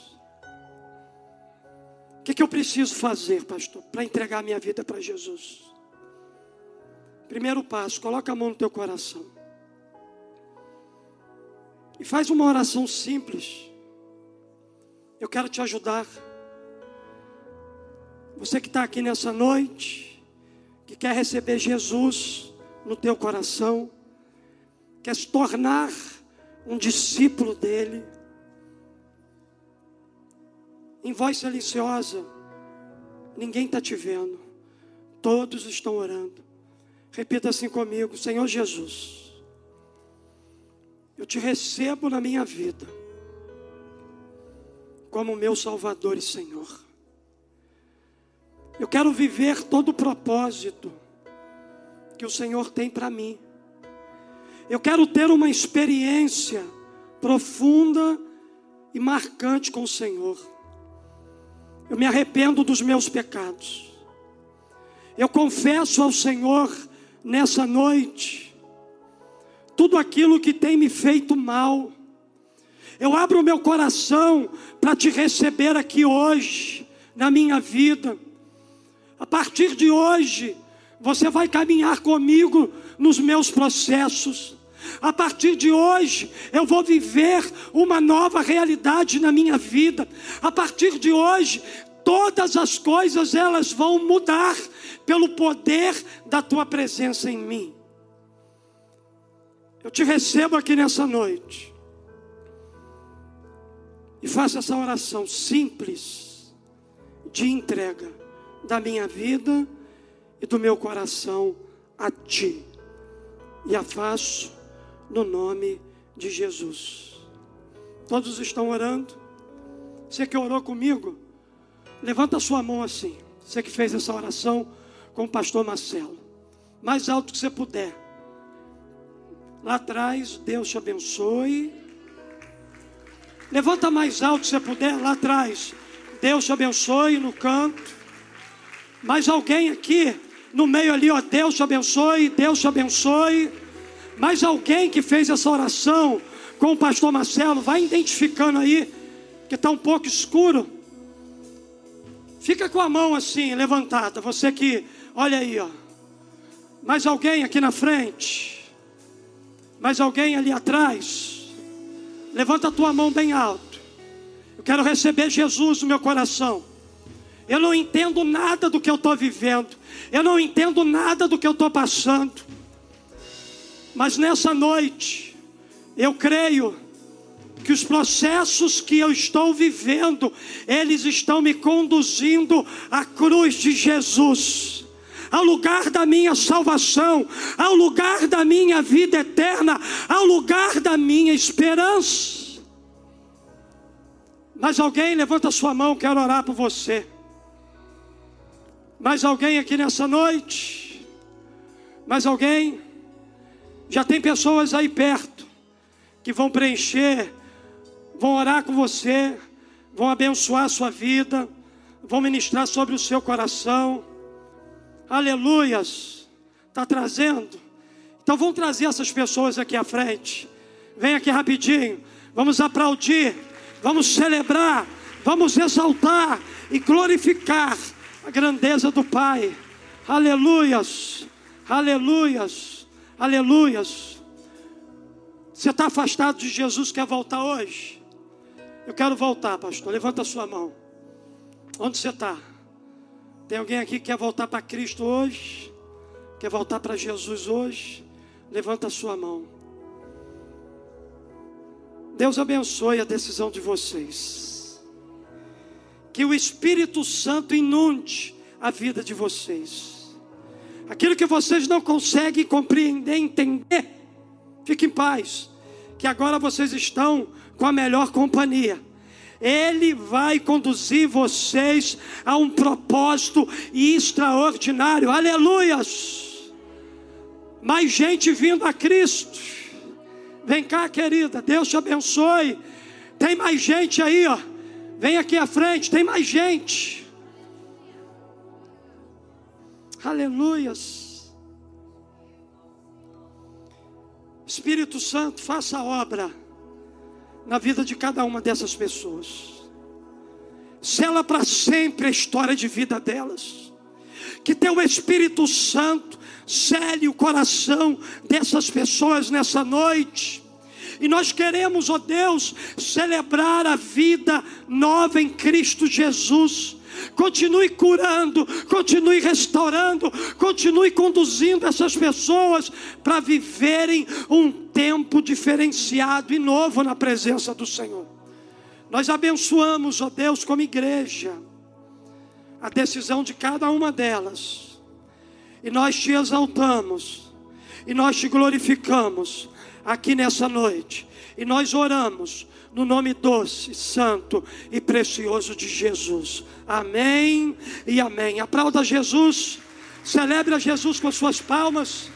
B: O que, que eu preciso fazer, pastor, para entregar minha vida para Jesus? Primeiro passo, coloca a mão no teu coração. E faz uma oração simples. Eu quero te ajudar. Você que está aqui nessa noite, que quer receber Jesus no teu coração, quer se tornar um discípulo dele, em voz silenciosa, ninguém está te vendo, todos estão orando. Repita assim comigo: Senhor Jesus, eu te recebo na minha vida como meu Salvador e Senhor. Eu quero viver todo o propósito que o Senhor tem para mim. Eu quero ter uma experiência profunda e marcante com o Senhor. Eu me arrependo dos meus pecados. Eu confesso ao Senhor nessa noite tudo aquilo que tem me feito mal. Eu abro o meu coração para te receber aqui hoje, na minha vida. A partir de hoje, você vai caminhar comigo nos meus processos. A partir de hoje, eu vou viver uma nova realidade na minha vida. A partir de hoje, todas as coisas elas vão mudar pelo poder da tua presença em mim. Eu te recebo aqui nessa noite. E faça essa oração simples de entrega da minha vida e do meu coração a ti. E a faço no nome de Jesus. Todos estão orando? Você que orou comigo, levanta sua mão assim. Você que fez essa oração com o pastor Marcelo. Mais alto que você puder. Lá atrás, Deus te abençoe. Levanta mais alto se você puder, lá atrás. Deus te abençoe no canto. Mais alguém aqui no meio ali, ó, Deus te abençoe, Deus te abençoe. Mais alguém que fez essa oração com o pastor Marcelo, vai identificando aí, que está um pouco escuro. Fica com a mão assim, levantada. Você que, olha aí, ó. Mais alguém aqui na frente? Mais alguém ali atrás? Levanta a tua mão bem alto. Eu quero receber Jesus no meu coração. Eu não entendo nada do que eu estou vivendo. Eu não entendo nada do que eu estou passando. Mas nessa noite, eu creio que os processos que eu estou vivendo, eles estão me conduzindo à cruz de Jesus, ao lugar da minha salvação, ao lugar da minha vida eterna, ao lugar da minha esperança. Mas alguém levanta sua mão, quero orar por você. Mais alguém aqui nessa noite? Mais alguém? Já tem pessoas aí perto que vão preencher, vão orar com você, vão abençoar a sua vida, vão ministrar sobre o seu coração. Aleluias. Está trazendo? Então vamos trazer essas pessoas aqui à frente. Vem aqui rapidinho. Vamos aplaudir, vamos celebrar, vamos exaltar e glorificar a grandeza do Pai. Aleluias, aleluias, aleluias. Você está afastado de Jesus, quer voltar hoje? Eu quero voltar, pastor. Levanta a sua mão. Onde você está? Tem alguém aqui que quer voltar para Cristo hoje? Quer voltar para Jesus hoje? Levanta a sua mão. Deus abençoe a decisão de vocês que o Espírito Santo inunde a vida de vocês. Aquilo que vocês não conseguem compreender, entender, fique em paz, que agora vocês estão com a melhor companhia. Ele vai conduzir vocês a um propósito extraordinário. Aleluias! Mais gente vindo a Cristo. Vem cá, querida, Deus te abençoe. Tem mais gente aí, ó Vem aqui à frente, tem mais gente. Aleluias. Espírito Santo, faça a obra na vida de cada uma dessas pessoas. Sela para sempre a história de vida delas. que teu Espírito Santo cele o coração dessas pessoas nessa noite. E nós queremos, ó Deus, celebrar a vida nova em Cristo Jesus. Continue curando, continue restaurando, continue conduzindo essas pessoas para viverem um tempo diferenciado e novo na presença do Senhor. Nós abençoamos, ó Deus, como igreja, a decisão de cada uma delas, e nós te exaltamos, e nós te glorificamos aqui nessa noite, e nós oramos no nome doce, santo e precioso de Jesus. Amém e amém. Aplauda Jesus, celebre a Jesus com as suas palmas.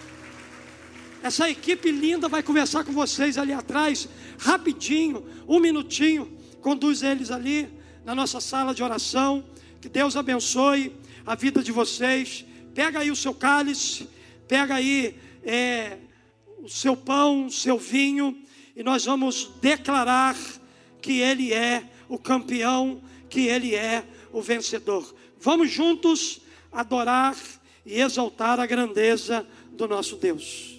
B: Essa equipe linda vai conversar com vocês ali atrás, rapidinho, um minutinho. Conduz eles ali na nossa sala de oração. Que Deus abençoe a vida de vocês. Pega aí o seu cálice, pega aí é, o seu pão, o seu vinho e nós vamos declarar que Ele é o campeão, que Ele é o vencedor. Vamos juntos adorar e exaltar a grandeza do nosso Deus.